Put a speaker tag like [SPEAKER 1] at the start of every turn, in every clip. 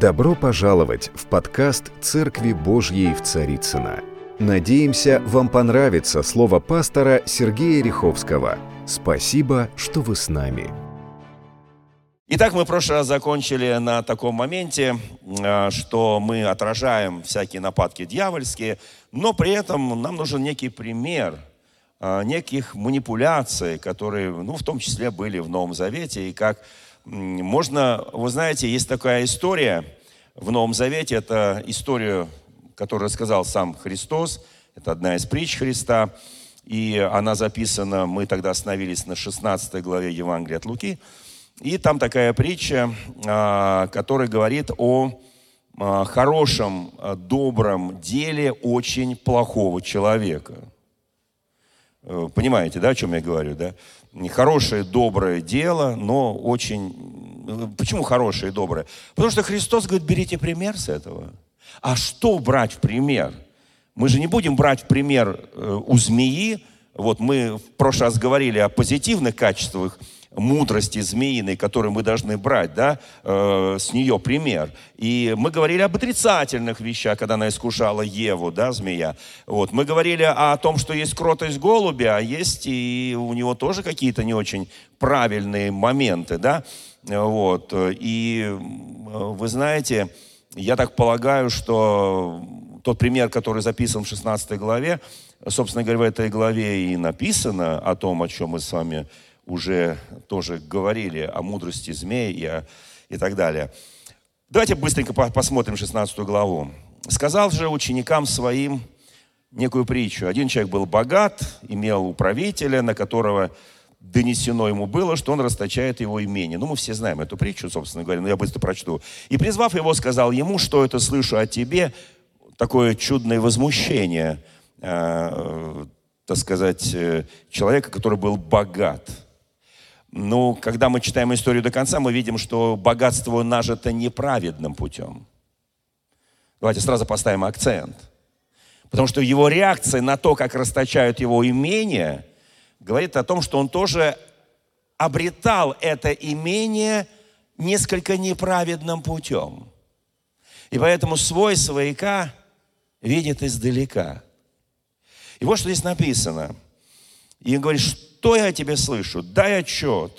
[SPEAKER 1] Добро пожаловать в подкаст «Церкви Божьей в Царицына. Надеемся, вам понравится слово пастора Сергея Риховского. Спасибо, что вы с нами.
[SPEAKER 2] Итак, мы в прошлый раз закончили на таком моменте, э, что мы отражаем всякие нападки дьявольские, но при этом нам нужен некий пример э, неких манипуляций, которые, ну, в том числе были в Новом Завете, и как можно, вы знаете, есть такая история в Новом Завете, это история, которую рассказал сам Христос, это одна из притч Христа, и она записана, мы тогда остановились на 16 главе Евангелия от Луки, и там такая притча, а, которая говорит о а, хорошем, а, добром деле очень плохого человека. Э, понимаете, да, о чем я говорю, да? Хорошее, доброе дело, но очень... Почему хорошее и доброе? Потому что Христос говорит, берите пример с этого. А что брать в пример? Мы же не будем брать в пример э, у змеи. Вот мы в прошлый раз говорили о позитивных качествах мудрости змеиной, которую мы должны брать, да, э, с нее пример. И мы говорили об отрицательных вещах, когда она искушала Еву, да, змея. Вот. Мы говорили о том, что есть кротость голубя, а есть и у него тоже какие-то не очень правильные моменты, да. Вот. И вы знаете, я так полагаю, что тот пример, который записан в 16 главе, собственно говоря, в этой главе и написано о том, о чем мы с вами уже тоже говорили о мудрости змеи и, о, и так далее. Давайте быстренько посмотрим 16 главу. «Сказал же ученикам своим некую притчу. Один человек был богат, имел управителя, на которого донесено ему было, что он расточает его имение. Ну, мы все знаем эту притчу, собственно говоря, но я быстро прочту. «И, призвав его, сказал ему, что это слышу от тебе, такое чудное возмущение, э, так сказать, э, человека, который был богат». Ну, когда мы читаем историю до конца, мы видим, что богатство нажито неправедным путем. Давайте сразу поставим акцент. Потому что его реакция на то, как расточают его имение, говорит о том, что он тоже обретал это имение несколько неправедным путем. И поэтому свой свояка видит издалека. И вот что здесь написано. И он говорит, что я тебе слышу? Дай отчет,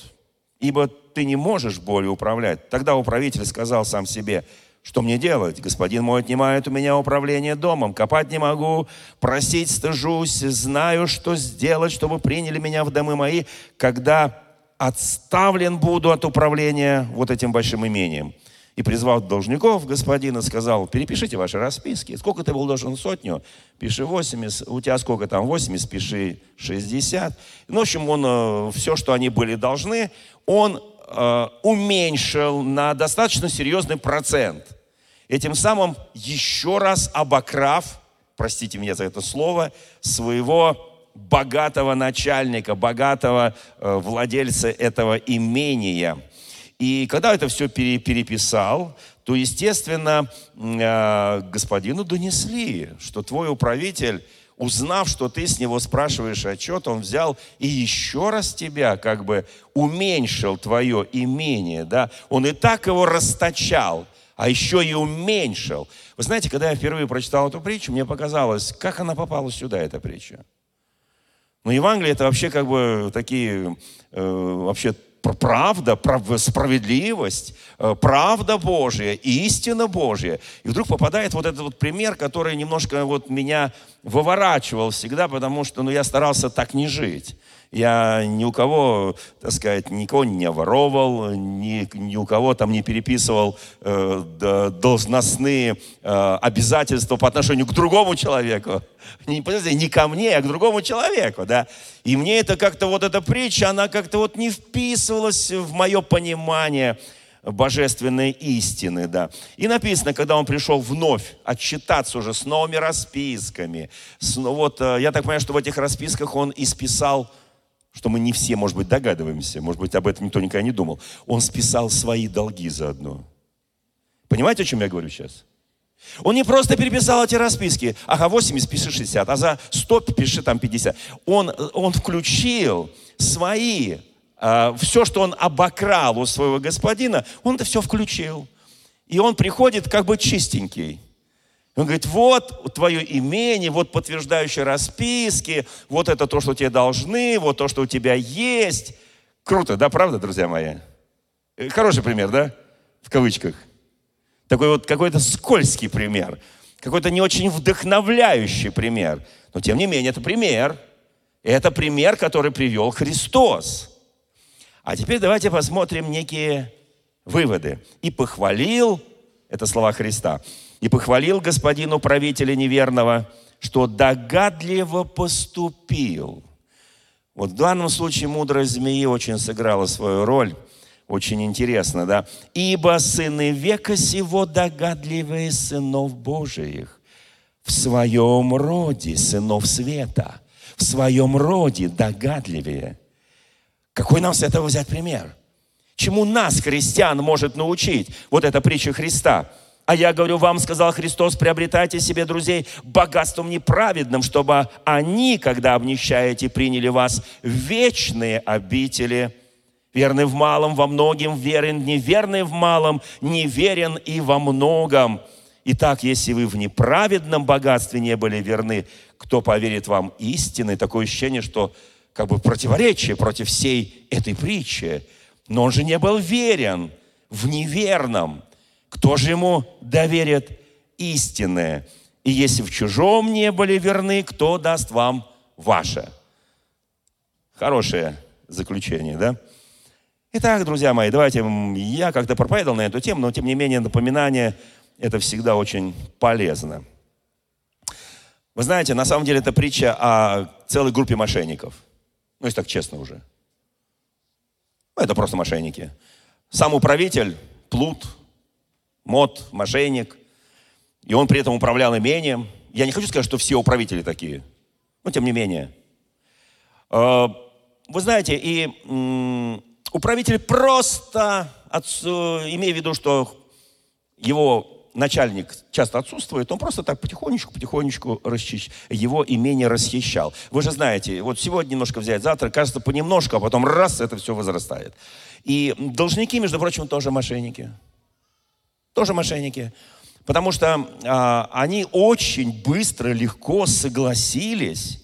[SPEAKER 2] ибо ты не можешь более управлять. Тогда управитель сказал сам себе, что мне делать? Господин мой отнимает у меня управление домом. Копать не могу, просить стыжусь, знаю, что сделать, чтобы приняли меня в домы мои, когда отставлен буду от управления вот этим большим имением. И призвал должников господина, сказал, перепишите ваши расписки. Сколько ты был должен? Сотню? Пиши 80. У тебя сколько там? 80, пиши 60. Ну, в общем, он э, все, что они были должны, он э, уменьшил на достаточно серьезный процент. Этим самым еще раз обокрав, простите меня за это слово, своего богатого начальника, богатого э, владельца этого имения – и когда это все переписал, то, естественно, э, господину донесли, что твой управитель, узнав, что ты с него спрашиваешь отчет, он взял и еще раз тебя как бы уменьшил твое имение, да, он и так его расточал, а еще и уменьшил. Вы знаете, когда я впервые прочитал эту притчу, мне показалось, как она попала сюда, эта притча. Но ну, Евангелие это вообще как бы такие, э, вообще правда, справедливость, э, правда Божья, истина Божья. И вдруг попадает вот этот вот пример, который немножко вот меня выворачивал всегда, потому что ну, я старался так не жить. Я ни у кого, так сказать, никого не воровал, ни, ни у кого там не переписывал э, должностные э, обязательства по отношению к другому человеку. Не, не ко мне, а к другому человеку, да. И мне это как-то, вот эта притча, она как-то вот не вписывалась в мое понимание божественной истины, да. И написано, когда он пришел вновь отчитаться уже с новыми расписками, с, вот, э, я так понимаю, что в этих расписках он исписал что мы не все, может быть, догадываемся, может быть, об этом никто никогда не думал. Он списал свои долги заодно. Понимаете, о чем я говорю сейчас? Он не просто переписал эти расписки. Ага, 80 пиши 60, а за 100 пиши там 50. Он, он включил свои, э, все, что он обокрал у своего господина, он это все включил. И он приходит как бы чистенький. Он говорит, вот твое имение, вот подтверждающие расписки, вот это то, что тебе должны, вот то, что у тебя есть. Круто, да, правда, друзья мои? Э, хороший пример, да? В кавычках. Такой вот какой-то скользкий пример. Какой-то не очень вдохновляющий пример. Но тем не менее, это пример. Это пример, который привел Христос. А теперь давайте посмотрим некие выводы. И похвалил, это слова Христа, и похвалил господину правителя неверного, что догадливо поступил. Вот в данном случае мудрость змеи очень сыграла свою роль. Очень интересно, да? «Ибо сыны века сего догадливые сынов Божиих, в своем роде сынов света, в своем роде догадливее». Какой нам с этого взять пример? Чему нас, христиан, может научить вот эта притча Христа – а я говорю вам, сказал Христос, приобретайте себе друзей богатством неправедным, чтобы они, когда обнищаете, приняли вас вечные обители. Верный в малом, во многим верен, неверный в малом, неверен и во многом. Итак, если вы в неправедном богатстве не были верны, кто поверит вам истины? Такое ощущение, что как бы противоречие против всей этой притчи. Но он же не был верен в неверном. Кто же ему доверит истинное? И если в чужом не были верны, кто даст вам ваше? Хорошее заключение, да? Итак, друзья мои, давайте, я как-то проповедовал на эту тему, но тем не менее напоминание – это всегда очень полезно. Вы знаете, на самом деле это притча о целой группе мошенников. Ну, если так честно уже. Ну, это просто мошенники. Сам управитель, плут – мод, мошенник. И он при этом управлял имением. Я не хочу сказать, что все управители такие. Но тем не менее. А, вы знаете, и управитель просто, имея в виду, что его начальник часто отсутствует, он просто так потихонечку-потихонечку расчищ... его имение расхищал. Вы же знаете, вот сегодня немножко взять, завтра, кажется, понемножку, а потом раз, это все возрастает. И должники, между прочим, тоже мошенники. Тоже мошенники. Потому что а, они очень быстро, легко согласились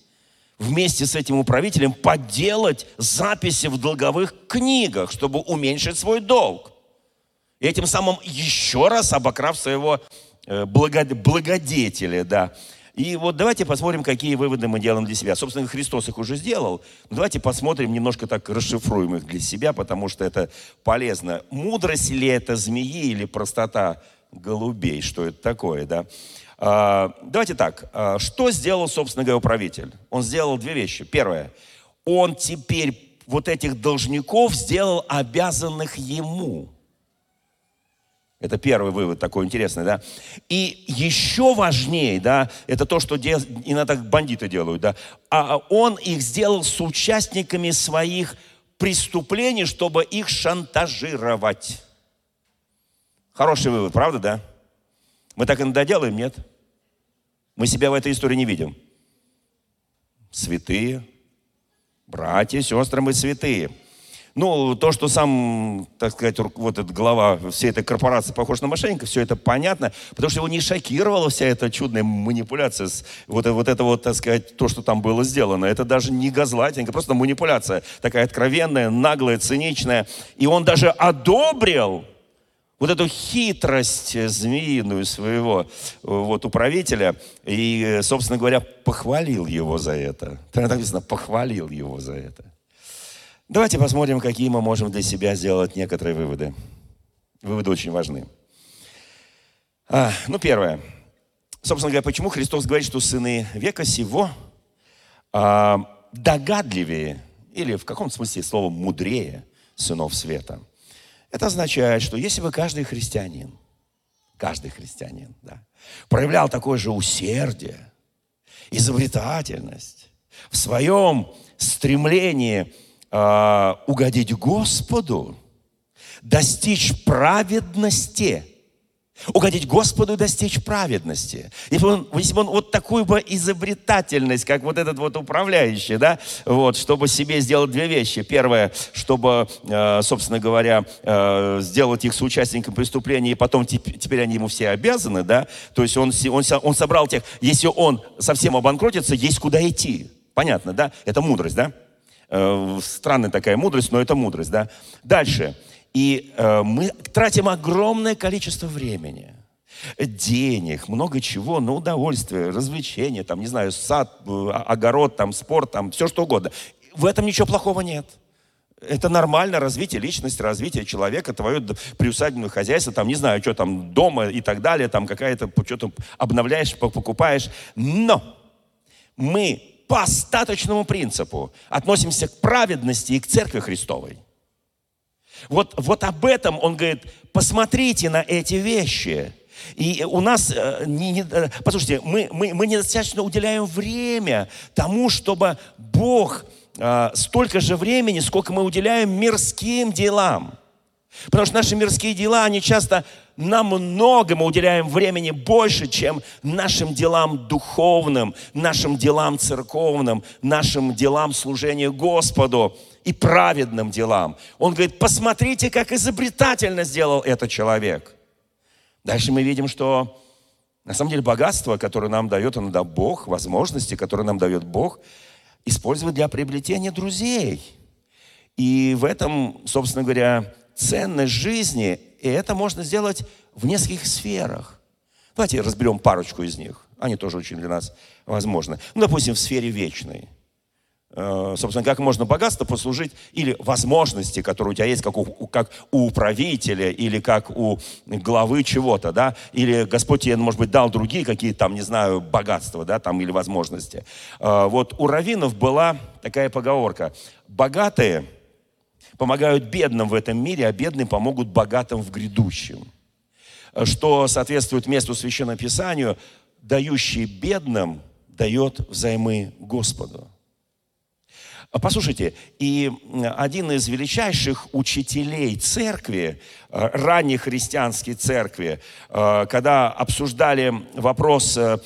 [SPEAKER 2] вместе с этим управителем подделать записи в долговых книгах, чтобы уменьшить свой долг. И этим самым еще раз обокрав своего э, благодетеля, да. И вот давайте посмотрим, какие выводы мы делаем для себя. Собственно, Христос их уже сделал. Но давайте посмотрим, немножко так расшифруем их для себя, потому что это полезно. Мудрость ли это змеи или простота голубей? Что это такое, да? А, давайте так. А, что сделал, собственно говоря, управитель? Он сделал две вещи. Первое. Он теперь вот этих должников сделал обязанных ему. Это первый вывод такой интересный, да. И еще важнее, да, это то, что дел... иногда бандиты делают, да. А он их сделал с участниками своих преступлений, чтобы их шантажировать. Хороший вывод, правда, да? Мы так иногда делаем, нет? Мы себя в этой истории не видим. Святые, братья, сестры, мы святые. Ну, то, что сам, так сказать, вот этот глава всей этой корпорации похож на мошенника, все это понятно, потому что его не шокировала вся эта чудная манипуляция, вот, вот это вот, так сказать, то, что там было сделано. Это даже не газлайтинг, просто манипуляция такая откровенная, наглая, циничная. И он даже одобрил вот эту хитрость змеиную своего вот, управителя и, собственно говоря, похвалил его за это. Так написано, похвалил его за это. Давайте посмотрим, какие мы можем для себя сделать некоторые выводы. Выводы очень важны. А, ну, первое. Собственно говоря, почему Христос говорит, что сыны века сего а, догадливее, или в каком смысле слово мудрее сынов света. Это означает, что если бы каждый христианин, каждый христианин, да, проявлял такое же усердие, изобретательность в своем стремлении э, угодить Господу, достичь праведности Угодить Господу и достичь праведности. Если он, если он вот такую бы изобретательность, как вот этот вот управляющий, да, вот, чтобы себе сделать две вещи. Первое, чтобы, э, собственно говоря, э, сделать их соучастником преступления, и потом теперь они ему все обязаны, да, то есть он, он, он собрал тех, если он совсем обанкротится, есть куда идти. Понятно, да? Это мудрость, да? Э, странная такая мудрость, но это мудрость, да? Дальше. И э, мы тратим огромное количество времени, денег, много чего на удовольствие, развлечения, там, не знаю, сад, э, огород, там, спорт, там, все что угодно. В этом ничего плохого нет. Это нормально, развитие личности, развитие человека, твое приусадебное хозяйство, там, не знаю, что там, дома и так далее, там какая-то, что-то обновляешь, покупаешь. Но мы по остаточному принципу относимся к праведности и к Церкви Христовой. Вот, вот об этом он говорит, посмотрите на эти вещи. И у нас, э, не, не, э, послушайте, мы, мы, мы недостаточно уделяем время тому, чтобы Бог э, столько же времени, сколько мы уделяем мирским делам. Потому что наши мирские дела, они часто намного мы уделяем времени больше, чем нашим делам духовным, нашим делам церковным, нашим делам служения Господу и праведным делам. Он говорит, посмотрите, как изобретательно сделал этот человек. Дальше мы видим, что на самом деле богатство, которое нам дает иногда Бог, возможности, которые нам дает Бог, использовать для приобретения друзей. И в этом, собственно говоря, ценность жизни, и это можно сделать в нескольких сферах. Давайте разберем парочку из них. Они тоже очень для нас возможны. Ну, допустим, в сфере вечной. Э, собственно, как можно богатство послужить или возможности, которые у тебя есть, как у, как у управителя или как у главы чего-то, да, или Господь тебе, может быть, дал другие какие-то там, не знаю, богатства, да, там, или возможности. Э, вот у раввинов была такая поговорка. Богатые – помогают бедным в этом мире, а бедные помогут богатым в грядущем. Что соответствует месту Священному Писанию, дающий бедным дает взаймы Господу. Послушайте, и один из величайших учителей церкви, э, ранней христианской церкви, э, когда обсуждали вопрос э,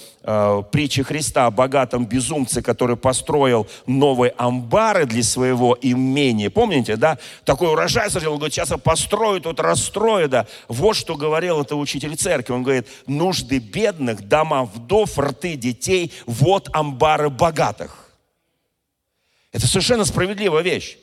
[SPEAKER 2] притчи Христа о богатом безумце, который построил новые амбары для своего имения. Помните, да? Такой урожай он говорит, сейчас я построю, тут расстрою, да. Вот что говорил это учитель церкви. Он говорит, нужды бедных, дома вдов, рты детей, вот амбары богатых. Это совершенно справедливая вещь.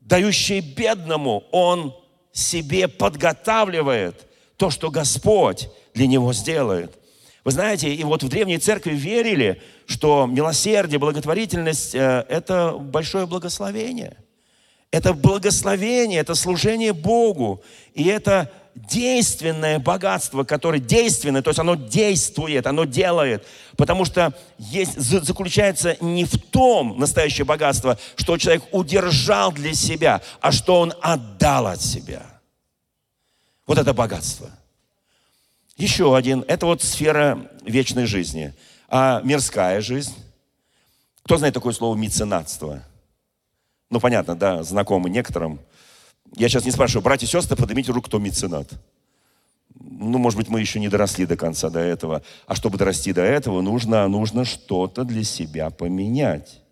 [SPEAKER 2] Дающий бедному, он себе подготавливает то, что Господь для него сделает. Вы знаете, и вот в Древней Церкви верили, что милосердие, благотворительность э, – это большое благословение. Это благословение, это служение Богу. И это действенное богатство, которое действенное, то есть оно действует, оно делает. Потому что есть, заключается не в том настоящее богатство, что человек удержал для себя, а что он отдал от себя. Вот это богатство. Еще один, это вот сфера вечной жизни. А мирская жизнь? Кто знает такое слово меценатство? Ну, понятно, да, знакомы некоторым. Я сейчас не спрашиваю, братья и сестры, поднимите руку, кто меценат. Ну, может быть, мы еще не доросли до конца до этого. А чтобы дорасти до этого, нужно, нужно что-то для себя поменять.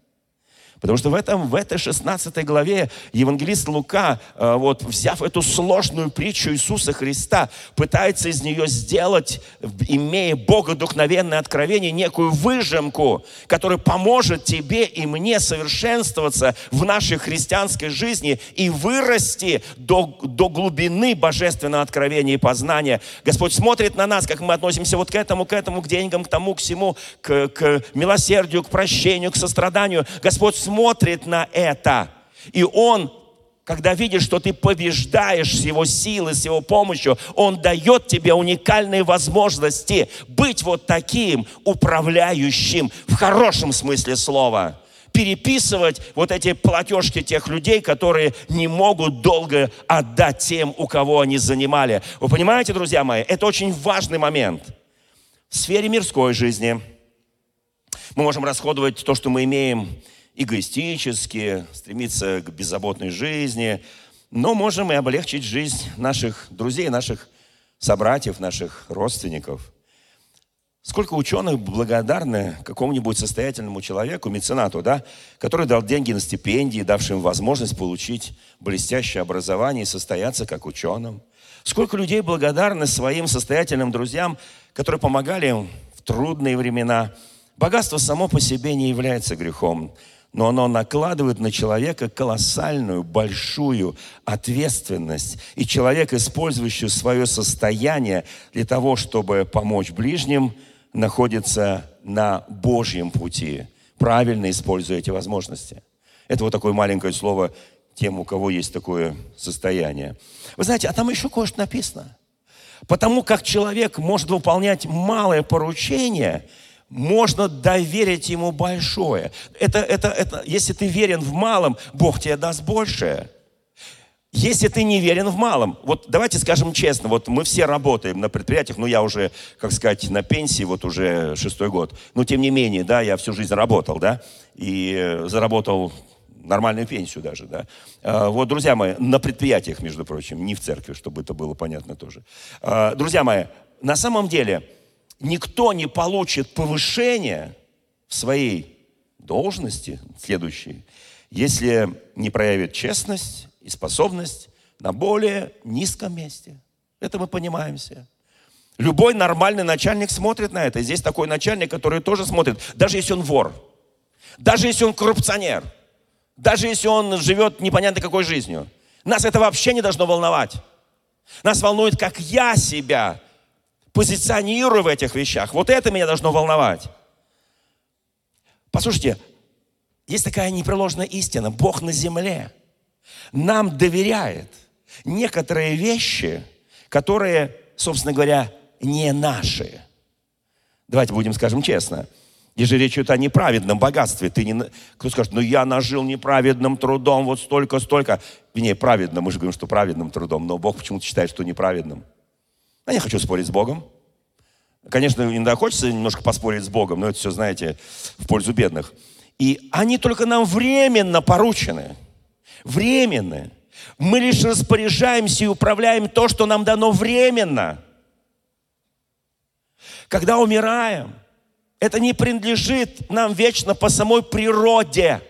[SPEAKER 2] Потому что в, этом, в этой 16 главе евангелист Лука, э, вот, взяв эту сложную притчу Иисуса Христа, пытается из нее сделать, имея богодухновенное откровение, некую выжимку, которая поможет тебе и мне совершенствоваться в нашей христианской жизни и вырасти до, до глубины божественного откровения и познания. Господь смотрит на нас, как мы относимся вот к этому, к этому, к деньгам, к тому, к всему, к, к милосердию, к прощению, к состраданию. Господь смотрит на это. И Он, когда видит, что ты побеждаешь с Его силой, с Его помощью, Он дает тебе уникальные возможности быть вот таким управляющим в хорошем смысле слова переписывать вот эти платежки тех людей, которые не могут долго отдать тем, у кого они занимали. Вы понимаете, друзья мои, это очень важный момент. В сфере мирской жизни мы можем расходовать то, что мы имеем эгоистически, стремиться к беззаботной жизни, но можем и облегчить жизнь наших друзей, наших собратьев, наших родственников. Сколько ученых благодарны какому-нибудь состоятельному человеку, меценату, да, который дал деньги на стипендии, давшим возможность получить блестящее образование и состояться как ученым. Сколько людей благодарны своим состоятельным друзьям, которые помогали им в трудные времена. Богатство само по себе не является грехом но оно накладывает на человека колоссальную, большую ответственность. И человек, использующий свое состояние для того, чтобы помочь ближним, находится на Божьем пути, правильно используя эти возможности. Это вот такое маленькое слово тем, у кого есть такое состояние. Вы знаете, а там еще кое-что написано. Потому как человек может выполнять малое поручение – можно доверить ему большое. Это, это, это, если ты верен в малом, Бог тебе даст большее. Если ты не верен в малом, вот давайте скажем честно, вот мы все работаем на предприятиях, ну я уже, как сказать, на пенсии, вот уже шестой год, но тем не менее, да, я всю жизнь работал, да, и заработал нормальную пенсию даже, да. А, вот, друзья мои, на предприятиях, между прочим, не в церкви, чтобы это было понятно тоже. А, друзья мои, на самом деле, никто не получит повышение в своей должности следующей, если не проявит честность и способность на более низком месте. Это мы понимаем все. Любой нормальный начальник смотрит на это. Здесь такой начальник, который тоже смотрит, даже если он вор, даже если он коррупционер, даже если он живет непонятно какой жизнью. Нас это вообще не должно волновать. Нас волнует, как я себя позиционирую в этих вещах. Вот это меня должно волновать. Послушайте, есть такая непреложная истина. Бог на земле нам доверяет некоторые вещи, которые, собственно говоря, не наши. Давайте будем скажем честно. Здесь же речь идет о неправедном богатстве. Ты не... Кто скажет, ну я нажил неправедным трудом вот столько, столько. Не, праведно, мы же говорим, что праведным трудом, но Бог почему-то считает, что неправедным. Я не хочу спорить с Богом. Конечно, иногда хочется немножко поспорить с Богом, но это все, знаете, в пользу бедных. И они только нам временно поручены. Временно. Мы лишь распоряжаемся и управляем то, что нам дано временно. Когда умираем, это не принадлежит нам вечно по самой природе,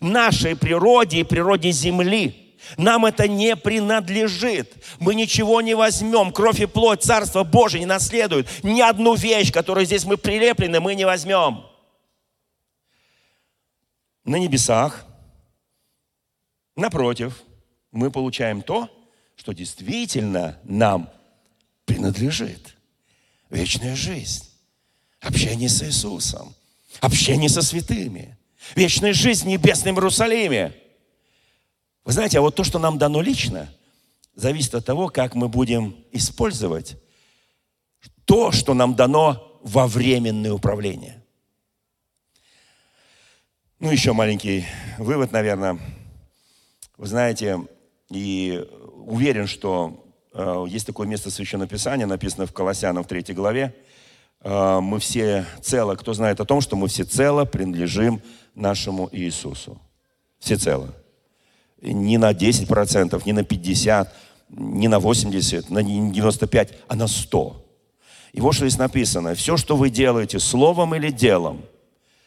[SPEAKER 2] нашей природе и природе Земли. Нам это не принадлежит. Мы ничего не возьмем. Кровь и плоть Царства Божие не наследуют. Ни одну вещь, которую здесь мы прилеплены, мы не возьмем. На небесах, напротив, мы получаем то, что действительно нам принадлежит. Вечная жизнь, общение с Иисусом, общение со святыми, вечная жизнь в небесном Иерусалиме – вы знаете, а вот то, что нам дано лично, зависит от того, как мы будем использовать то, что нам дано во временное управление. Ну, еще маленький вывод, наверное. Вы знаете, и уверен, что э, есть такое место Священного Писания, написано в Колоссянам в 3 главе. Э, мы все цело, кто знает о том, что мы все цело принадлежим нашему Иисусу. Все цело не на 10%, не на 50%, не на 80%, на 95%, а на 100%. И вот что здесь написано. Все, что вы делаете словом или делом,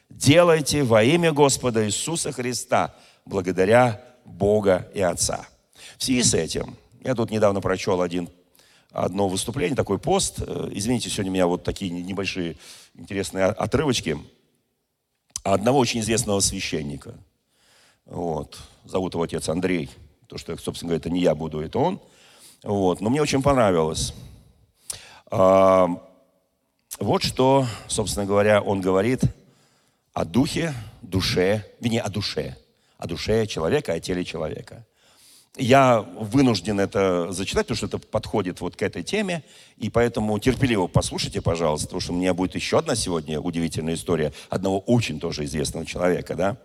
[SPEAKER 2] делайте во имя Господа Иисуса Христа, благодаря Бога и Отца. В связи с этим, я тут недавно прочел один, одно выступление, такой пост. Э, извините, сегодня у меня вот такие небольшие интересные отрывочки. Одного очень известного священника. Вот зовут его отец Андрей. То, что, собственно говоря, это не я буду, это он. Вот. Но мне очень понравилось. А, вот что, собственно говоря, он говорит о духе, душе, не о душе, о душе человека, о теле человека. Я вынужден это зачитать, потому что это подходит вот к этой теме, и поэтому терпеливо послушайте, пожалуйста, потому что у меня будет еще одна сегодня удивительная история одного очень тоже известного человека, да.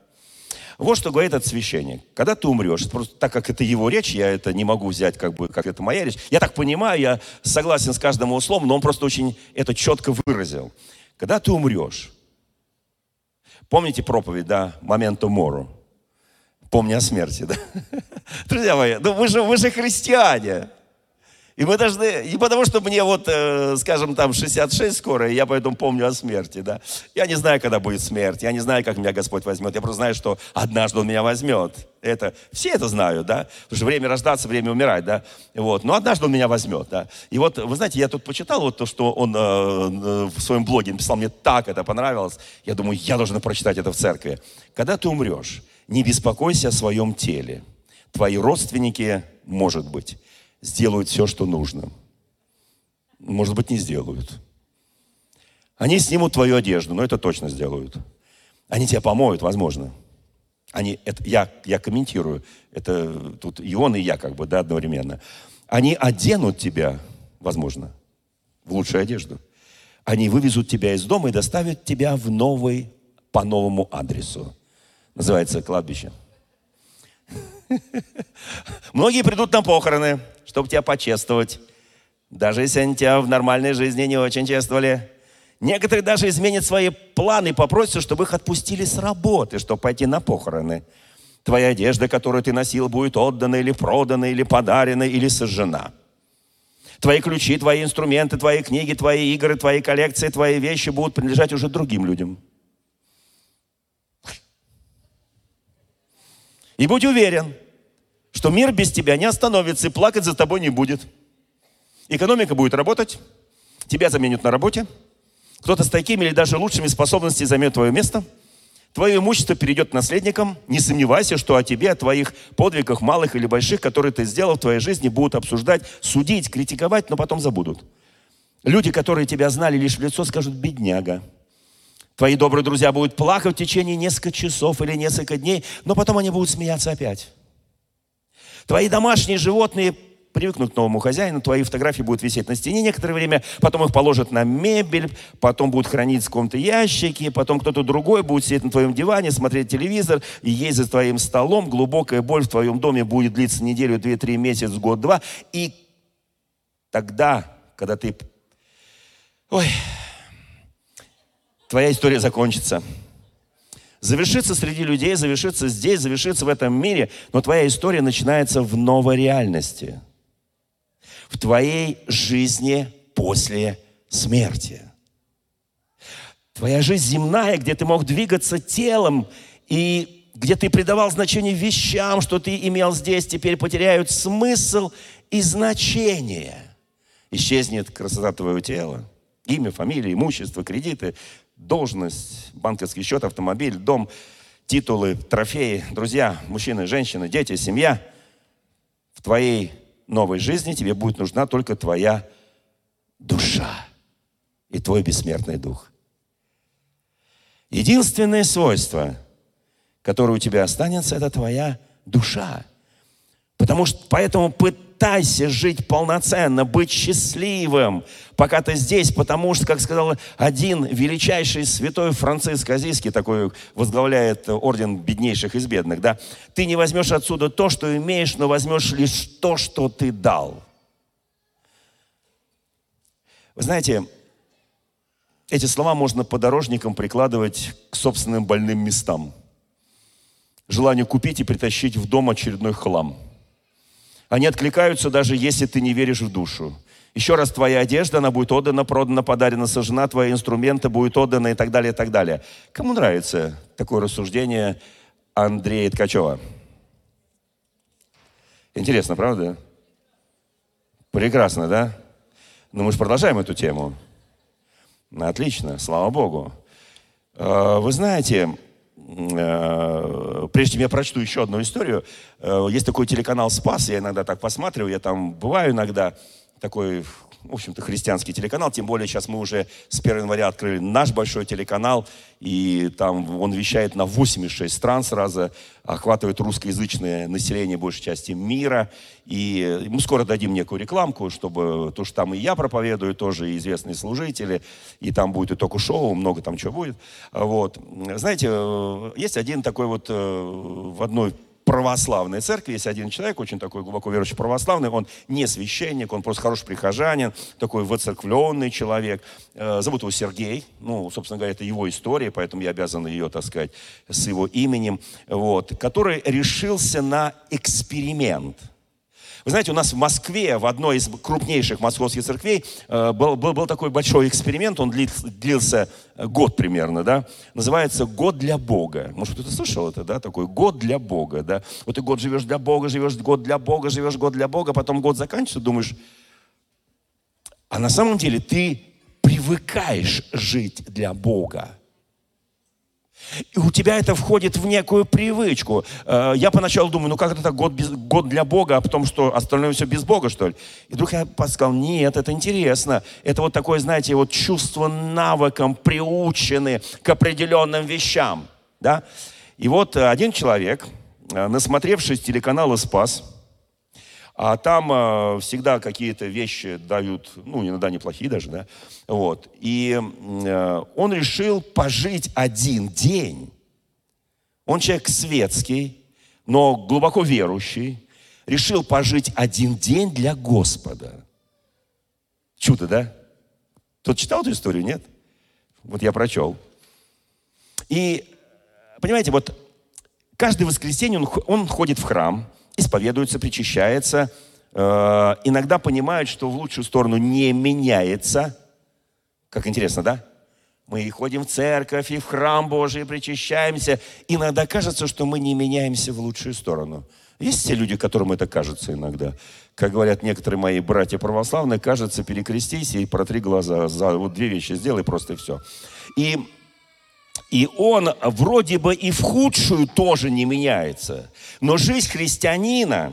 [SPEAKER 2] Вот что говорит этот священник. Когда ты умрешь, просто так как это его речь, я это не могу взять, как бы, как это моя речь. Я так понимаю, я согласен с каждым его словом, но он просто очень это четко выразил. Когда ты умрешь, помните проповедь, да, моменту мору, помни о смерти, да? Друзья мои, ну вы же, вы же христиане. И мы должны, не потому что мне вот, э, скажем, там 66 скоро, и я поэтому помню о смерти, да. Я не знаю, когда будет смерть, я не знаю, как меня Господь возьмет. Я просто знаю, что однажды Он меня возьмет. Это, все это знают, да. Потому что время рождаться, время умирать, да. Вот. Но однажды Он меня возьмет, да. И вот, вы знаете, я тут почитал вот то, что Он э, э в своем блоге написал, мне так это понравилось. Я думаю, я должен прочитать это в церкви. Когда ты умрешь, не беспокойся о своем теле. Твои родственники, может быть, сделают все, что нужно. Может быть, не сделают. Они снимут твою одежду, но это точно сделают. Они тебя помоют, возможно. Они, это, я, я комментирую, это тут и он, и я как бы, да, одновременно. Они оденут тебя, возможно, в лучшую одежду. Они вывезут тебя из дома и доставят тебя в новый, по новому адресу. Называется кладбище. Многие придут на похороны, чтобы тебя почествовать. Даже если они тебя в нормальной жизни не очень чествовали. Некоторые даже изменят свои планы и попросят, чтобы их отпустили с работы, чтобы пойти на похороны. Твоя одежда, которую ты носил, будет отдана или продана, или подарена, или сожжена. Твои ключи, твои инструменты, твои книги, твои игры, твои коллекции, твои вещи будут принадлежать уже другим людям. И будь уверен, что мир без тебя не остановится и плакать за тобой не будет. Экономика будет работать, тебя заменят на работе, кто-то с такими или даже лучшими способностями займет твое место, твое имущество перейдет наследникам, не сомневайся, что о тебе, о твоих подвигах, малых или больших, которые ты сделал в твоей жизни, будут обсуждать, судить, критиковать, но потом забудут. Люди, которые тебя знали лишь в лицо, скажут «бедняга», Твои добрые друзья будут плакать в течение нескольких часов или несколько дней, но потом они будут смеяться опять. Твои домашние животные привыкнут к новому хозяину, твои фотографии будут висеть на стене некоторое время, потом их положат на мебель, потом будут хранить в каком-то ящике, потом кто-то другой будет сидеть на твоем диване, смотреть телевизор и есть за твоим столом. Глубокая боль в твоем доме будет длиться неделю, две, три месяца, год, два. И тогда, когда ты... Ой, твоя история закончится. Завершится среди людей, завершится здесь, завершится в этом мире, но твоя история начинается в новой реальности. В твоей жизни после смерти. Твоя жизнь земная, где ты мог двигаться телом и где ты придавал значение вещам, что ты имел здесь, теперь потеряют смысл и значение. Исчезнет красота твоего тела, имя, фамилия, имущество, кредиты, должность, банковский счет, автомобиль, дом, титулы, трофеи, друзья, мужчины, женщины, дети, семья. В твоей новой жизни тебе будет нужна только твоя душа и твой бессмертный дух. Единственное свойство, которое у тебя останется, это твоя душа. Потому что поэтому пытайся пытайся жить полноценно, быть счастливым, пока ты здесь, потому что, как сказал один величайший святой Франциск Азийский, такой возглавляет орден беднейших из бедных, да, ты не возьмешь отсюда то, что имеешь, но возьмешь лишь то, что ты дал. Вы знаете, эти слова можно подорожникам прикладывать к собственным больным местам. Желанию купить и притащить в дом очередной хлам – они откликаются даже если ты не веришь в душу. Еще раз, твоя одежда, она будет отдана, продана, подарена, сожжена, твои инструменты будут отданы и так далее, и так далее. Кому нравится такое рассуждение Андрея Ткачева? Интересно, правда? Прекрасно, да? Но мы же продолжаем эту тему. Отлично, слава Богу. А, вы знаете, Э, прежде чем я прочту еще одну историю, э, есть такой телеканал «Спас», я иногда так посматриваю, я там бываю иногда, такой в общем-то, христианский телеканал, тем более сейчас мы уже с 1 января открыли наш большой телеканал, и там он вещает на 86 стран сразу, охватывает русскоязычное население большей части мира, и мы скоро дадим некую рекламку, чтобы, то, что там и я проповедую, тоже и известные служители, и там будет и току-шоу, много там чего будет. Вот. Знаете, э, есть один такой вот э, в одной православной церкви есть один человек, очень такой глубоко верующий православный, он не священник, он просто хороший прихожанин, такой воцерквленный человек. Э, зовут его Сергей, ну, собственно говоря, это его история, поэтому я обязан ее, так сказать, с его именем, вот, который решился на эксперимент. Вы знаете, у нас в Москве, в одной из крупнейших московских церквей, э, был, был, был такой большой эксперимент, он длился, длился год примерно, да, называется «Год для Бога». Может, кто-то слышал это, да, такой «Год для Бога», да. Вот ты год живешь для Бога, живешь год для Бога, живешь год для Бога, потом год заканчивается, думаешь, а на самом деле ты привыкаешь жить для Бога. И у тебя это входит в некую привычку. Э, я поначалу думаю, ну как это так, год, без, год для Бога, а потом что, остальное все без Бога, что ли? И вдруг я сказал, нет, это интересно. Это вот такое, знаете, вот чувство навыком приучены к определенным вещам. Да? И вот один человек, э, насмотревшись телеканала «Спас», а там э, всегда какие-то вещи дают, ну, иногда неплохие даже, да. Вот. И э, он решил пожить один день. Он человек светский, но глубоко верующий. Решил пожить один день для Господа. Чудо, да? Кто читал эту историю, нет? Вот я прочел. И, понимаете, вот каждое воскресенье он, он ходит в храм – исповедуется, причащается, э, иногда понимают, что в лучшую сторону не меняется. Как интересно, да? Мы и ходим в церковь, и в храм Божий, и причащаемся. Иногда кажется, что мы не меняемся в лучшую сторону. Есть те люди, которым это кажется иногда. Как говорят некоторые мои братья православные, кажется, перекрестись и протри глаза. За вот две вещи сделай просто и все. И и он вроде бы и в худшую тоже не меняется. Но жизнь христианина,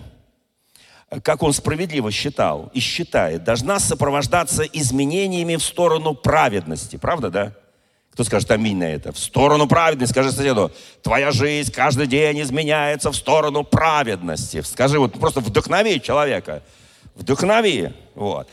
[SPEAKER 2] как он справедливо считал и считает, должна сопровождаться изменениями в сторону праведности. Правда, да? Кто скажет аминь на это? В сторону праведности. Скажи соседу, твоя жизнь каждый день изменяется в сторону праведности. Скажи, вот просто вдохнови человека. Вдохнови. Вот.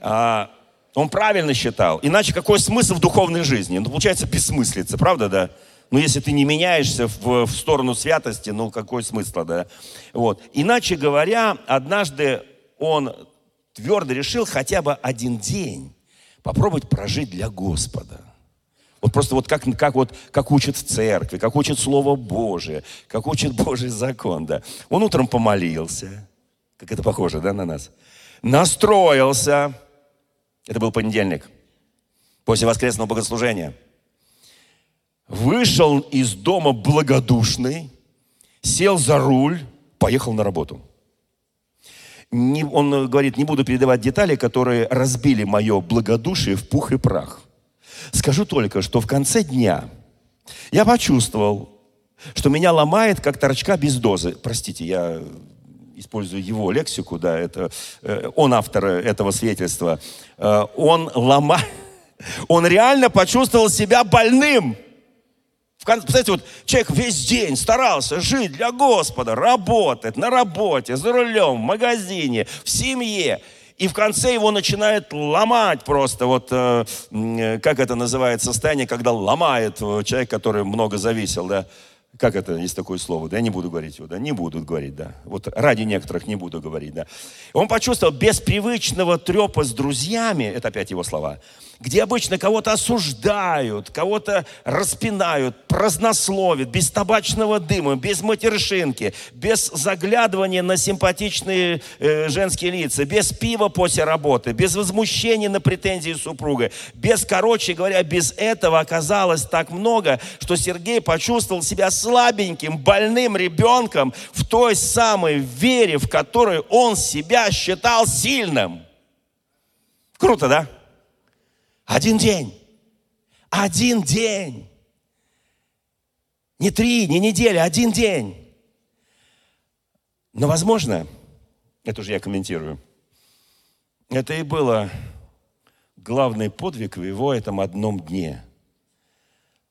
[SPEAKER 2] А, он правильно считал. Иначе какой смысл в духовной жизни? Ну, получается, бессмыслица, правда, да? Ну, если ты не меняешься в, в сторону святости, ну, какой смысл, да? Вот. Иначе говоря, однажды он твердо решил хотя бы один день попробовать прожить для Господа. Вот просто вот как, как, вот, как учат в церкви, как учат Слово Божие, как учит Божий закон, да. Он утром помолился, как это похоже, да, на нас. Настроился, это был понедельник, после воскресного богослужения. Вышел из дома благодушный, сел за руль, поехал на работу. Не, он говорит, не буду передавать детали, которые разбили мое благодушие в пух и прах. Скажу только, что в конце дня я почувствовал, что меня ломает, как торчка без дозы. Простите, я использую его лексику, да, это, э, он автор этого свидетельства, э, он лома, он реально почувствовал себя больным. В конце, представляете, вот человек весь день старался жить для Господа, работать на работе, за рулем, в магазине, в семье. И в конце его начинает ломать просто, вот э, как это называется состояние, когда ломает человек, который много зависел, да, как это, есть такое слово, да, я не буду говорить его, да, не будут говорить, да. Вот ради некоторых не буду говорить, да. Он почувствовал без привычного трепа с друзьями, это опять его слова, где обычно кого-то осуждают, кого-то распинают, празднословят, без табачного дыма, без матершинки, без заглядывания на симпатичные э, женские лица, без пива после работы, без возмущения на претензии супруга, без, короче говоря, без этого оказалось так много, что Сергей почувствовал себя слабеньким, больным ребенком в той самой вере, в которой он себя считал сильным. Круто, да? Один день. Один день. Не три, не неделя, один день. Но, возможно, это уже я комментирую, это и было главный подвиг в его этом одном дне.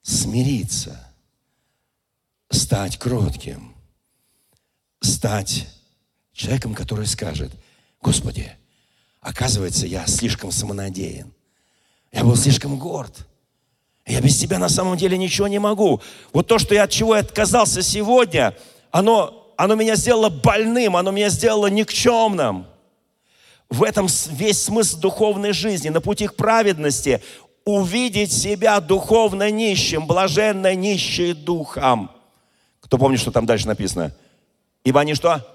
[SPEAKER 2] Смириться, стать кротким, стать человеком, который скажет, Господи, оказывается, я слишком самонадеян. Я был слишком горд. Я без тебя на самом деле ничего не могу. Вот то, что я от чего я отказался сегодня, оно, оно меня сделало больным, оно меня сделало никчемным. В этом весь смысл духовной жизни. На пути к праведности увидеть себя духовно нищим, блаженно нищие духом. Кто помнит, что там дальше написано? Ибо они что?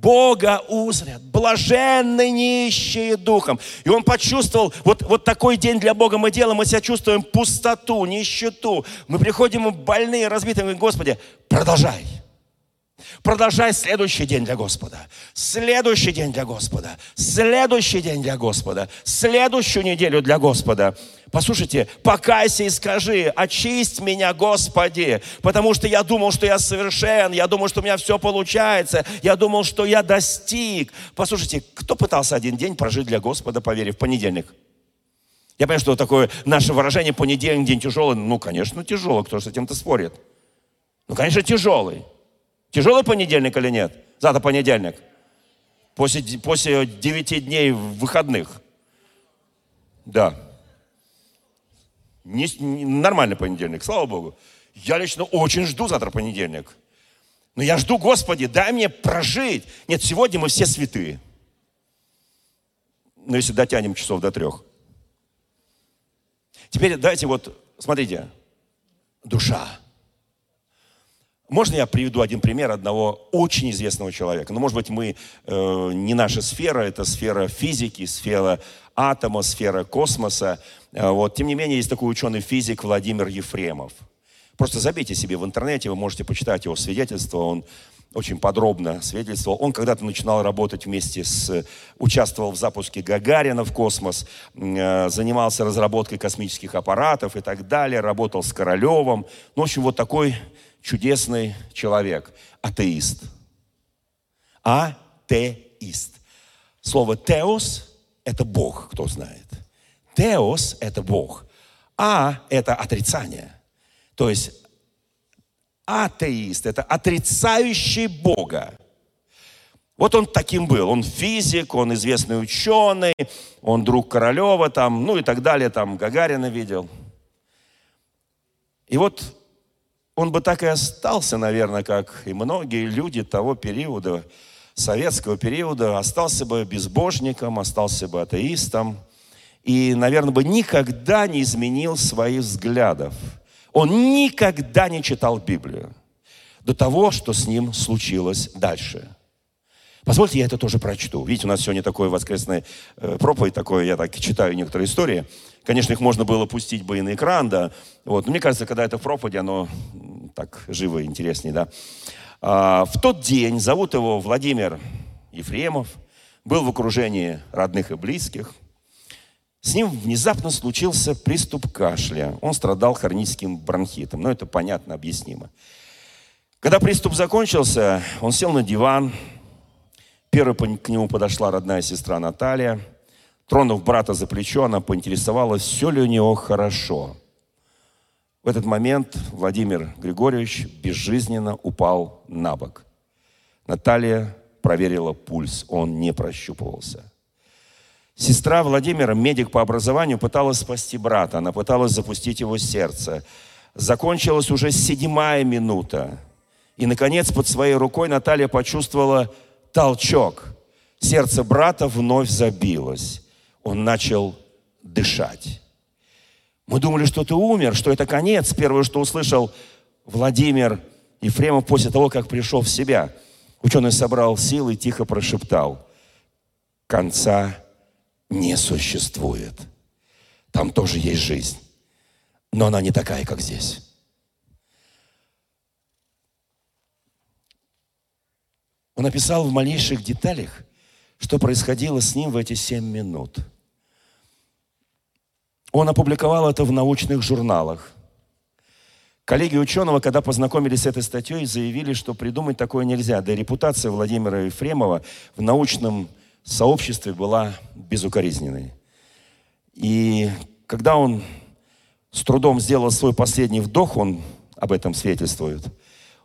[SPEAKER 2] Бога узрят, блаженны нищие духом. И он почувствовал, вот, вот такой день для Бога мы делаем, мы себя чувствуем пустоту, нищету. Мы приходим больные, разбитые, говорим, Господи, продолжай. Продолжай следующий день для Господа. Следующий день для Господа. Следующий день для Господа. Следующую неделю для Господа. Послушайте, покайся и скажи, очисть меня, Господи, потому что я думал, что я совершен, я думал, что у меня все получается, я думал, что я достиг. Послушайте, кто пытался один день прожить для Господа, поверив, в понедельник? Я понимаю, что такое наше выражение «понедельник, день тяжелый». Ну, конечно, тяжелый, кто же с этим-то спорит. Ну, конечно, тяжелый. Тяжелый понедельник или нет? Завтра понедельник. После, после 9 дней выходных. Да. Не, не, нормальный понедельник, слава Богу. Я лично очень жду завтра понедельник. Но я жду, Господи, дай мне прожить. Нет, сегодня мы все святые. Но если дотянем часов до трех. Теперь давайте вот, смотрите, душа. Можно я приведу один пример одного очень известного человека? Ну, может быть, мы, э, не наша сфера, это сфера физики, сфера атома, сфера космоса. Э, вот. Тем не менее, есть такой ученый-физик Владимир Ефремов. Просто забейте себе в интернете, вы можете почитать его свидетельство. Он очень подробно свидетельствовал. Он когда-то начинал работать вместе с... Участвовал в запуске Гагарина в космос, э, занимался разработкой космических аппаратов и так далее, работал с Королевым. Ну, в общем, вот такой чудесный человек, атеист. Атеист. Слово «теос» – это Бог, кто знает. «Теос» – это Бог. «А» – это отрицание. То есть атеист – это отрицающий Бога. Вот он таким был. Он физик, он известный ученый, он друг Королева там, ну и так далее, там Гагарина видел. И вот он бы так и остался, наверное, как и многие люди того периода, советского периода, остался бы безбожником, остался бы атеистом и, наверное, бы никогда не изменил своих взглядов. Он никогда не читал Библию до того, что с ним случилось дальше. Позвольте, я это тоже прочту. Видите, у нас сегодня такой воскресный э, проповедь, такое, я так читаю некоторые истории. Конечно, их можно было пустить бы и на экран, да. Вот. Но мне кажется, когда это в проповеди, оно так живо и интереснее, да. А, в тот день, зовут его Владимир Ефремов, был в окружении родных и близких. С ним внезапно случился приступ кашля. Он страдал хроническим бронхитом. Но это понятно, объяснимо. Когда приступ закончился, он сел на диван. Первой к нему подошла родная сестра Наталья – Тронув брата за плечо, она поинтересовалась, все ли у него хорошо. В этот момент Владимир Григорьевич безжизненно упал на бок. Наталья проверила пульс, он не прощупывался. Сестра Владимира, медик по образованию, пыталась спасти брата, она пыталась запустить его сердце. Закончилась уже седьмая минута. И, наконец, под своей рукой Наталья почувствовала толчок. Сердце брата вновь забилось он начал дышать. Мы думали, что ты умер, что это конец. Первое, что услышал Владимир Ефремов после того, как пришел в себя. Ученый собрал силы и тихо прошептал, конца не существует. Там тоже есть жизнь, но она не такая, как здесь. Он описал в малейших деталях, что происходило с ним в эти семь минут – он опубликовал это в научных журналах. Коллеги ученого, когда познакомились с этой статьей, заявили, что придумать такое нельзя. Да и репутация Владимира Ефремова в научном сообществе была безукоризненной. И когда он с трудом сделал свой последний вдох, он об этом свидетельствует,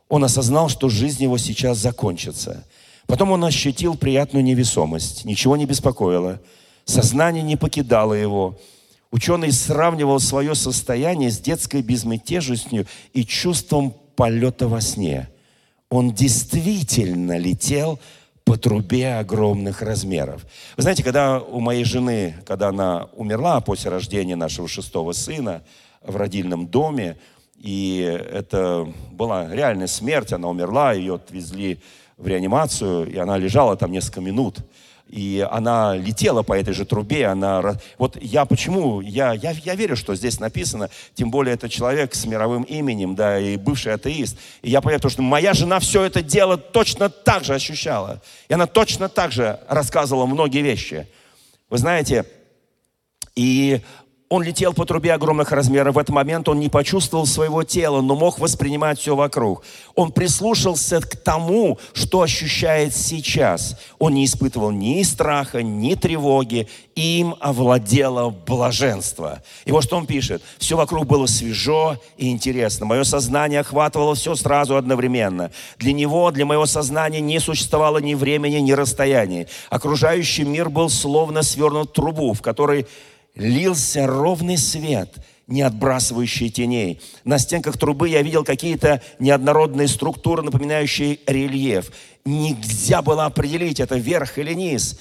[SPEAKER 2] он осознал, что жизнь его сейчас закончится. Потом он ощутил приятную невесомость, ничего не беспокоило, сознание не покидало его – Ученый сравнивал свое состояние с детской безмятежностью и чувством полета во сне. Он действительно летел по трубе огромных размеров. Вы знаете, когда у моей жены, когда она умерла после рождения нашего шестого сына в родильном доме, и это была реальная смерть, она умерла, ее отвезли в реанимацию, и она лежала там несколько минут. И она летела по этой же трубе, она... Вот я почему? Я, я, я верю, что здесь написано, тем более это человек с мировым именем, да, и бывший атеист. И я понимаю, что моя жена все это дело точно так же ощущала. И она точно так же рассказывала многие вещи. Вы знаете, и он летел по трубе огромных размеров. В этот момент он не почувствовал своего тела, но мог воспринимать все вокруг. Он прислушался к тому, что ощущает сейчас. Он не испытывал ни страха, ни тревоги. Им овладело блаженство. И вот что он пишет. Все вокруг было свежо и интересно. Мое сознание охватывало все сразу одновременно. Для него, для моего сознания не существовало ни времени, ни расстояния. Окружающий мир был словно свернут в трубу, в которой лился ровный свет, не отбрасывающий теней. На стенках трубы я видел какие-то неоднородные структуры, напоминающие рельеф. Нельзя было определить, это верх или низ.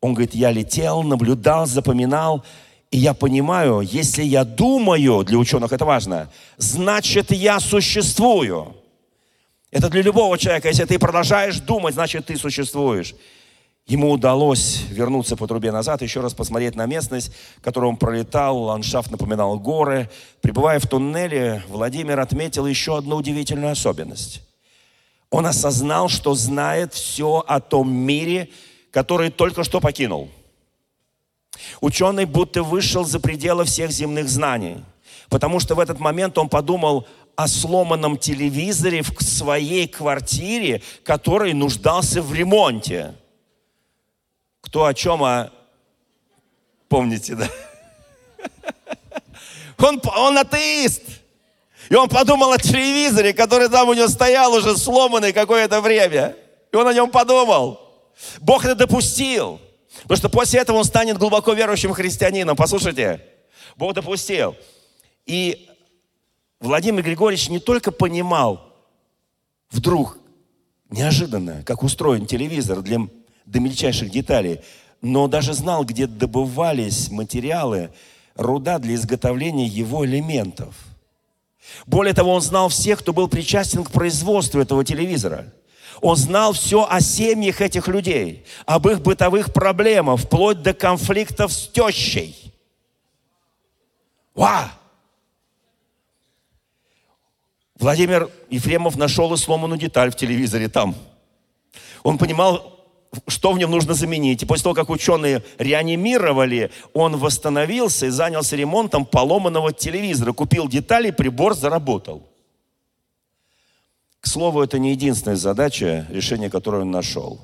[SPEAKER 2] Он говорит, я летел, наблюдал, запоминал, и я понимаю, если я думаю, для ученых это важно, значит я существую. Это для любого человека. Если ты продолжаешь думать, значит ты существуешь. Ему удалось вернуться по трубе назад, еще раз посмотреть на местность, которую он пролетал. Ландшафт напоминал горы. Прибывая в туннеле, Владимир отметил еще одну удивительную особенность. Он осознал, что знает все о том мире, который только что покинул. Ученый будто вышел за пределы всех земных знаний, потому что в этот момент он подумал о сломанном телевизоре в своей квартире, который нуждался в ремонте – кто о чем, а помните, да? Он, он атеист. И он подумал о телевизоре, который там у него стоял уже сломанный какое-то время. И он о нем подумал. Бог это допустил. Потому что после этого он станет глубоко верующим христианином. Послушайте, Бог допустил. И Владимир Григорьевич не только понимал вдруг, неожиданно, как устроен телевизор для до мельчайших деталей, но даже знал, где добывались материалы, руда для изготовления его элементов. Более того, он знал всех, кто был причастен к производству этого телевизора. Он знал все о семьях этих людей, об их бытовых проблемах, вплоть до конфликтов с тещей. Ва! Владимир Ефремов нашел и сломанную деталь в телевизоре там. Он понимал что в нем нужно заменить. И после того, как ученые реанимировали, он восстановился и занялся ремонтом поломанного телевизора. Купил детали, прибор заработал. К слову, это не единственная задача, решение которой он нашел.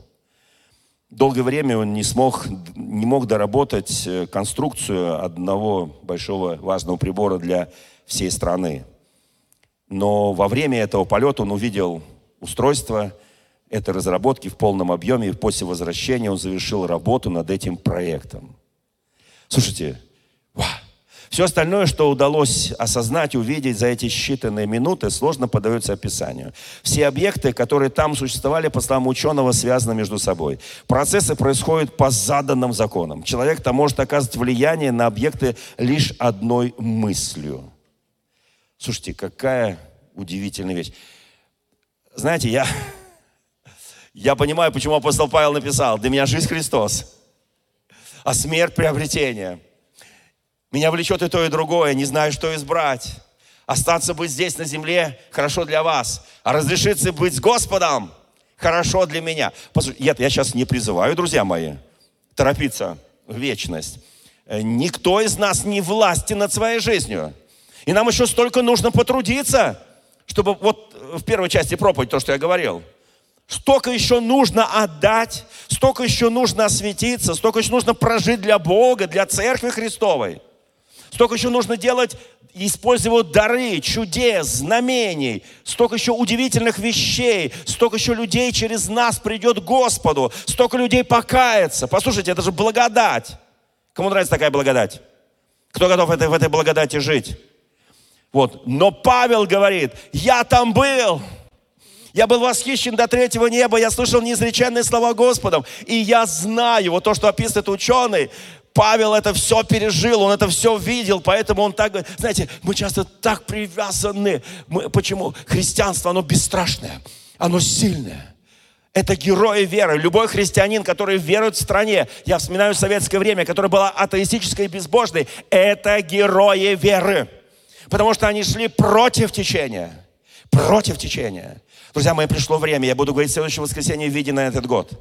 [SPEAKER 2] Долгое время он не, смог, не мог доработать э, конструкцию одного большого важного прибора для всей страны. Но во время этого полета он увидел устройство – этой разработки в полном объеме. И после возвращения он завершил работу над этим проектом. Слушайте, ва, все остальное, что удалось осознать, увидеть за эти считанные минуты, сложно подается описанию. Все объекты, которые там существовали, по словам ученого, связаны между собой. Процессы происходят по заданным законам. Человек там может оказывать влияние на объекты лишь одной мыслью. Слушайте, какая удивительная вещь. Знаете, я я понимаю, почему апостол Павел написал, для меня жизнь Христос, а смерть приобретение. Меня влечет и то, и другое, не знаю, что избрать. Остаться быть здесь на земле хорошо для вас, а разрешиться быть с Господом хорошо для меня. Послушайте, я, сейчас не призываю, друзья мои, торопиться в вечность. Э, никто из нас не власти над своей жизнью. И нам еще столько нужно потрудиться, чтобы вот в первой части проповедь, то, что я говорил – Столько еще нужно отдать, столько еще нужно осветиться, столько еще нужно прожить для Бога, для Церкви Христовой. Столько еще нужно делать, использовать дары, чудес, знамений, столько еще удивительных вещей, столько еще людей через нас придет к Господу, столько людей покается. Послушайте, это же благодать. Кому нравится такая благодать? Кто готов в этой, благодати жить? Вот. Но Павел говорит, я там был, я был восхищен до третьего неба, я слышал неизреченные слова Господом. И я знаю, вот то, что описывает ученый, Павел это все пережил, он это все видел, поэтому он так, знаете, мы часто так привязаны. Мы, почему? Христианство, оно бесстрашное, оно сильное. Это герои веры. Любой христианин, который верует в стране, я вспоминаю советское время, которое было атеистической и безбожной, это герои веры. Потому что они шли против течения. Против течения. Друзья мои, пришло время, я буду говорить следующее воскресенье в виде на этот год.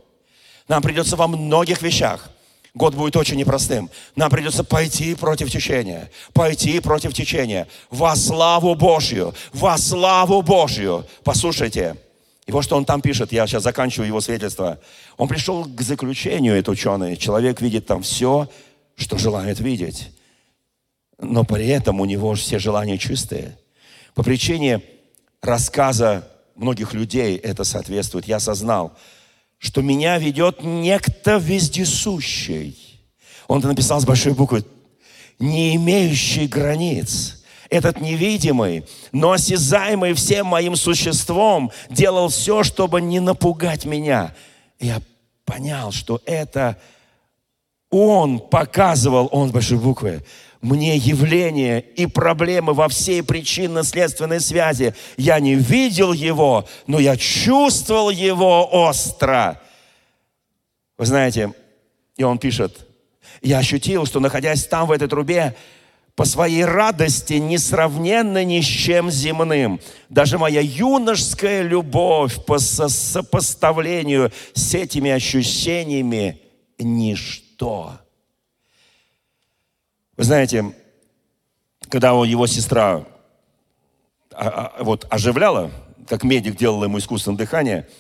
[SPEAKER 2] Нам придется во многих вещах Год будет очень непростым. Нам придется пойти против течения. Пойти против течения. Во славу Божью. Во славу Божью. Послушайте. И вот что он там пишет, я сейчас заканчиваю его свидетельство. Он пришел к заключению, этот ученый. Человек видит там все, что желает видеть. Но при этом у него все желания чистые. По причине рассказа многих людей это соответствует. Я осознал, что меня ведет некто вездесущий. Он это написал с большой буквы. Не имеющий границ этот невидимый, но осязаемый всем моим существом, делал все, чтобы не напугать меня. Я понял, что это он показывал, он с большой буквы, мне явление и проблемы во всей причинно-следственной связи. Я не видел его, но я чувствовал его остро. Вы знаете, и он пишет, я ощутил, что находясь там, в этой трубе, по своей радости несравненно ни с чем земным. Даже моя юношеская любовь по сопоставлению с этими ощущениями – ничто. Вы знаете, когда его сестра а, а, вот, оживляла, как медик делал ему искусственное дыхание –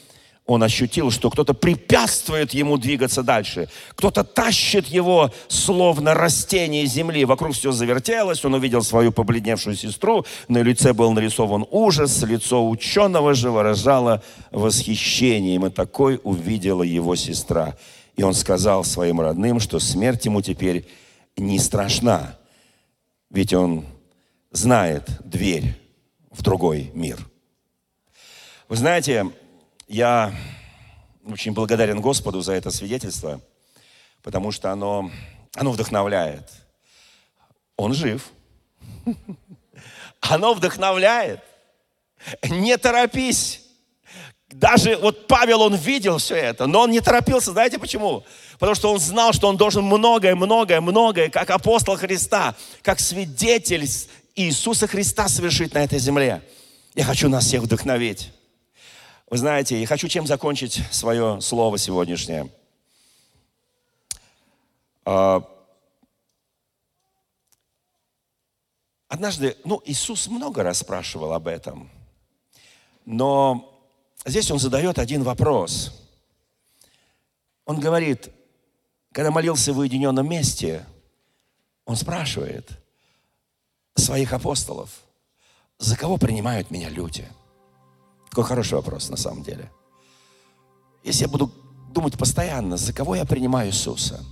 [SPEAKER 2] он ощутил, что кто-то препятствует ему двигаться дальше. Кто-то тащит его, словно растение земли. Вокруг все завертелось, он увидел свою побледневшую сестру, на лице был нарисован ужас, лицо ученого же выражало восхищение. И такой увидела его сестра. И он сказал своим родным, что смерть ему теперь не страшна, ведь он знает дверь в другой мир. Вы знаете, я очень благодарен Господу за это свидетельство, потому что оно, оно вдохновляет. Он жив. Оно вдохновляет. Не торопись. Даже вот Павел, он видел все это, но он не торопился. Знаете почему? Потому что он знал, что он должен многое, многое, многое, как апостол Христа, как свидетель Иисуса Христа совершить на этой земле. Я хочу нас всех вдохновить. Вы знаете, я хочу чем закончить свое слово сегодняшнее. А, однажды, ну, Иисус много раз спрашивал об этом, но здесь Он задает один вопрос. Он говорит, когда молился в уединенном месте, Он спрашивает своих апостолов, за кого принимают меня люди – такой хороший вопрос на самом деле. Если я буду думать постоянно, за кого я принимаю Иисуса,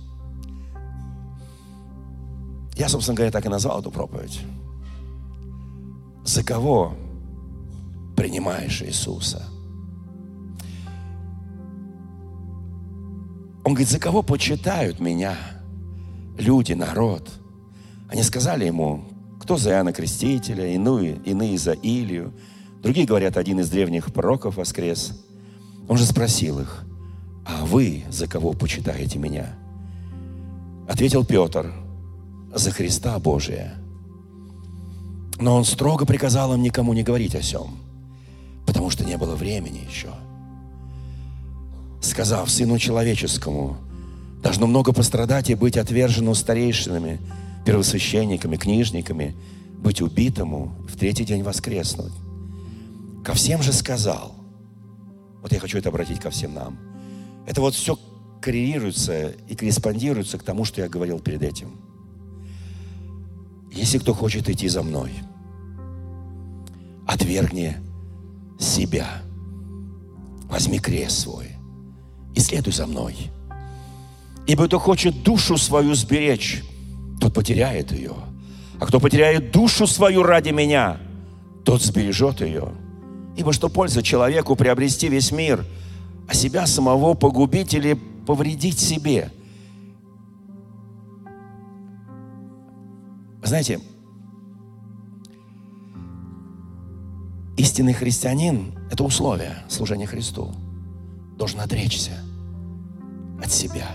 [SPEAKER 2] я, собственно говоря, так и назвал эту проповедь. За кого принимаешь Иисуса? Он говорит, за кого почитают меня люди, народ? Они сказали ему, кто за Иоанна Крестителя, иные, иные за Илью, Другие говорят, один из древних пророков воскрес. Он же спросил их, а вы за кого почитаете меня? Ответил Петр, за Христа Божия. Но он строго приказал им никому не говорить о сем, потому что не было времени еще. Сказав Сыну Человеческому, должно много пострадать и быть отвержено старейшинами, первосвященниками, книжниками, быть убитому, в третий день воскреснуть. Ко всем же сказал. Вот я хочу это обратить ко всем нам. Это вот все коррелируется и корреспондируется к тому, что я говорил перед этим. Если кто хочет идти за мной, отвергни себя, возьми крест свой и следуй за мной. Ибо кто хочет душу свою сберечь, тот потеряет ее. А кто потеряет душу свою ради меня, тот сбережет ее. Ибо что польза человеку приобрести весь мир, а себя самого погубить или повредить себе? Знаете, истинный христианин – это условие служения Христу. Должен отречься от себя.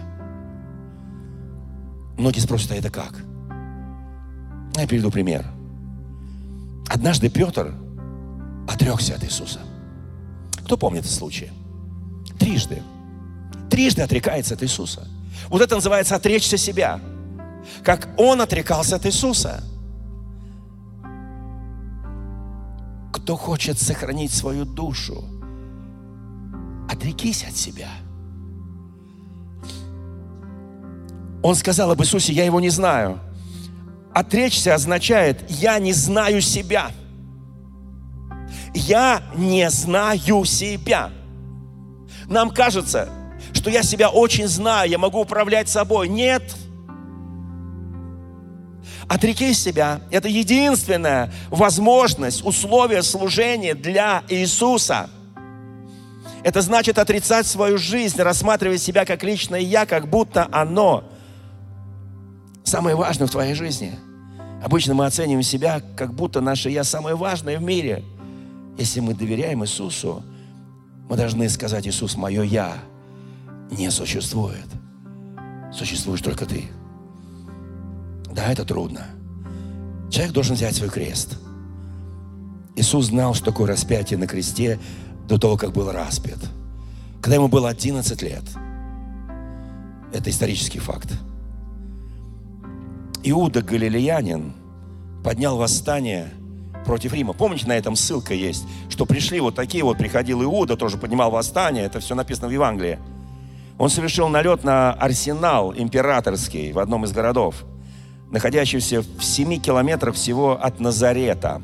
[SPEAKER 2] Многие спросят, а это как? Я приведу пример. Однажды Петр отрекся от Иисуса. Кто помнит этот случай? Трижды. Трижды отрекается от Иисуса. Вот это называется отречься себя. Как он отрекался от Иисуса. Кто хочет сохранить свою душу, отрекись от себя. Он сказал об Иисусе, я его не знаю. Отречься означает, я не знаю себя. Я не знаю себя. Нам кажется, что я себя очень знаю, я могу управлять собой. Нет. Отрекись себя. Это единственная возможность, условие служения для Иисуса. Это значит отрицать свою жизнь, рассматривать себя как личное я, как будто оно самое важное в твоей жизни. Обычно мы оцениваем себя, как будто наше я самое важное в мире. Если мы доверяем Иисусу, мы должны сказать, Иисус, мое я не существует. Существуешь только ты. Да, это трудно. Человек должен взять свой крест. Иисус знал, что такое распятие на кресте до того, как был распят. Когда ему было 11 лет. Это исторический факт. Иуда Галилеянин поднял восстание против Рима. Помните, на этом ссылка есть, что пришли вот такие вот, приходил Иуда, тоже поднимал восстание, это все написано в Евангелии. Он совершил налет на арсенал императорский в одном из городов, находящийся в 7 километрах всего от Назарета.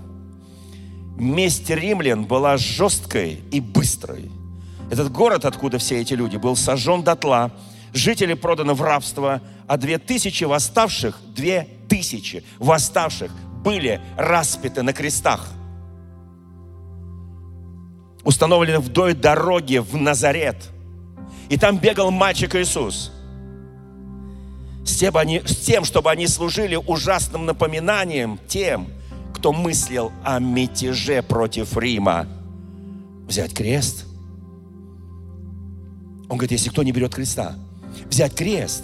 [SPEAKER 2] Месть римлян была жесткой и быстрой. Этот город, откуда все эти люди, был сожжен дотла, жители проданы в рабство, а две тысячи восставших, две тысячи восставших были распяты на крестах. Установлены вдоль дороги в Назарет – и там бегал мальчик Иисус. С тем, они, с тем, чтобы они служили ужасным напоминанием тем, кто мыслил о мятеже против Рима. Взять крест. Он говорит, если кто не берет креста, взять крест,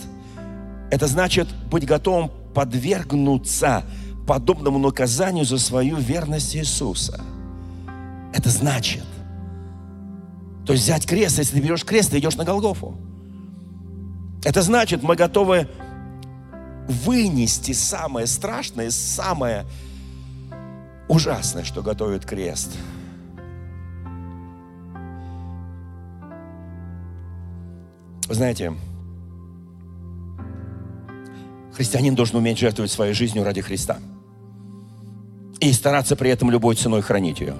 [SPEAKER 2] это значит быть готовым подвергнуться подобному наказанию за свою верность Иисуса. Это значит то есть взять крест, если ты берешь крест, ты идешь на Голгофу. Это значит, мы готовы вынести самое страшное, самое ужасное, что готовит крест. Знаете, христианин должен уметь жертвовать своей жизнью ради Христа. И стараться при этом любой ценой хранить ее.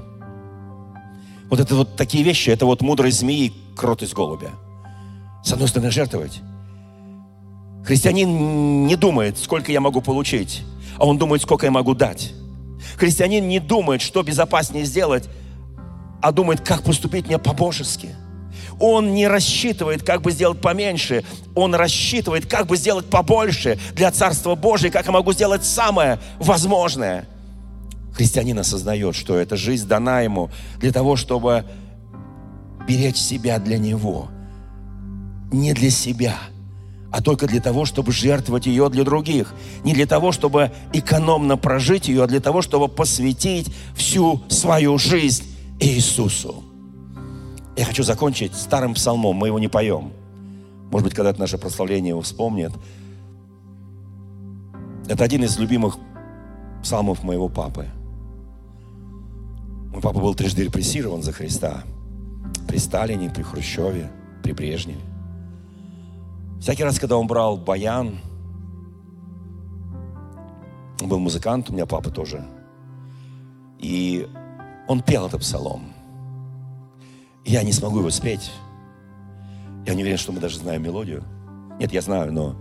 [SPEAKER 2] Вот это вот такие вещи, это вот мудрость змеи, кротость голубя. С одной стороны, жертвовать. Христианин не думает, сколько я могу получить, а он думает, сколько я могу дать. Христианин не думает, что безопаснее сделать, а думает, как поступить мне по-божески. Он не рассчитывает, как бы сделать поменьше. Он рассчитывает, как бы сделать побольше для Царства Божия, как я могу сделать самое возможное – христианин осознает, что эта жизнь дана ему для того, чтобы беречь себя для него. Не для себя, а только для того, чтобы жертвовать ее для других. Не для того, чтобы экономно прожить ее, а для того, чтобы посвятить всю свою жизнь Иисусу. Я хочу закончить старым псалмом, мы его не поем. Может быть, когда-то наше прославление его вспомнит. Это один из любимых псалмов моего папы. Мой папа был трижды репрессирован за Христа. При Сталине, при Хрущеве, при Брежневе. Всякий раз, когда он брал баян, он был музыкант, у меня папа тоже. И он пел этот псалом. Я не смогу его спеть. Я не уверен, что мы даже знаем мелодию. Нет, я знаю, но,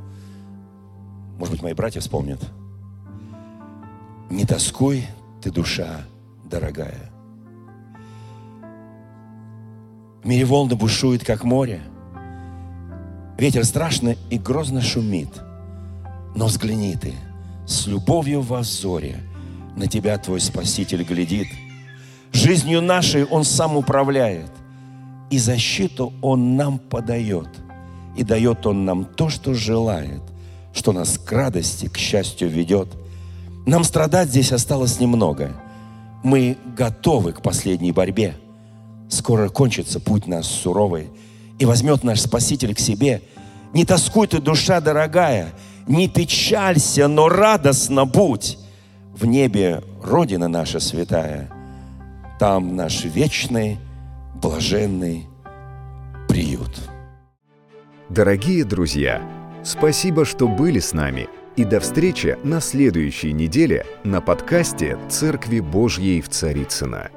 [SPEAKER 2] может быть, мои братья вспомнят. Не тоскуй ты, душа дорогая. В мире волны бушуют, как море. Ветер страшно и грозно шумит. Но взгляни ты, с любовью в взоре на тебя твой Спаситель глядит. Жизнью нашей Он сам управляет и защиту Он нам подает. И дает Он нам то, что желает, что нас к радости, к счастью ведет. Нам страдать здесь осталось немного. Мы готовы к последней борьбе. Скоро кончится путь наш суровый, и возьмет наш Спаситель к себе. Не тоскуй ты, душа дорогая, не печалься, но радостно будь. В небе Родина наша святая, там наш вечный, блаженный приют.
[SPEAKER 1] Дорогие друзья, спасибо, что были с нами. И до встречи на следующей неделе на подкасте «Церкви Божьей в Царицына.